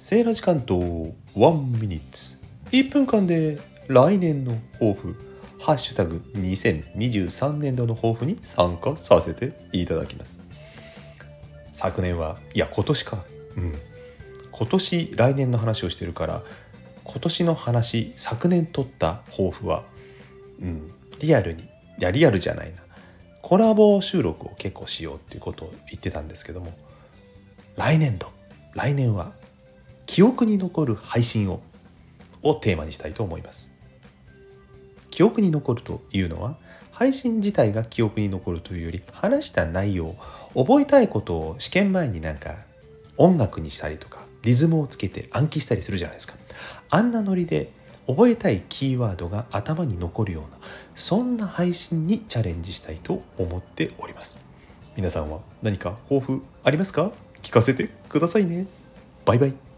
セーラ時間とワンミニッツ。1分間で来年の抱負。ハッシュタグ2023年度の抱負に参加させていただきます。昨年はいや今年か。うん。今年来年の話をしてるから今年の話昨年取った抱負はうんリアルにいやリアルじゃないな。コラボ収録を結構しようっていうことを言ってたんですけども来年度。来年は記憶に残る配信ををテーマにしたいと思います。記憶に残るというのは配信自体が記憶に残るというより話した内容覚えたいことを試験前になんか音楽にしたりとかリズムをつけて暗記したりするじゃないですか。あんなノリで覚えたいキーワードが頭に残るようなそんな配信にチャレンジしたいと思っております。皆さんは何か抱負ありますか？聞かせてくださいね。バイバイ。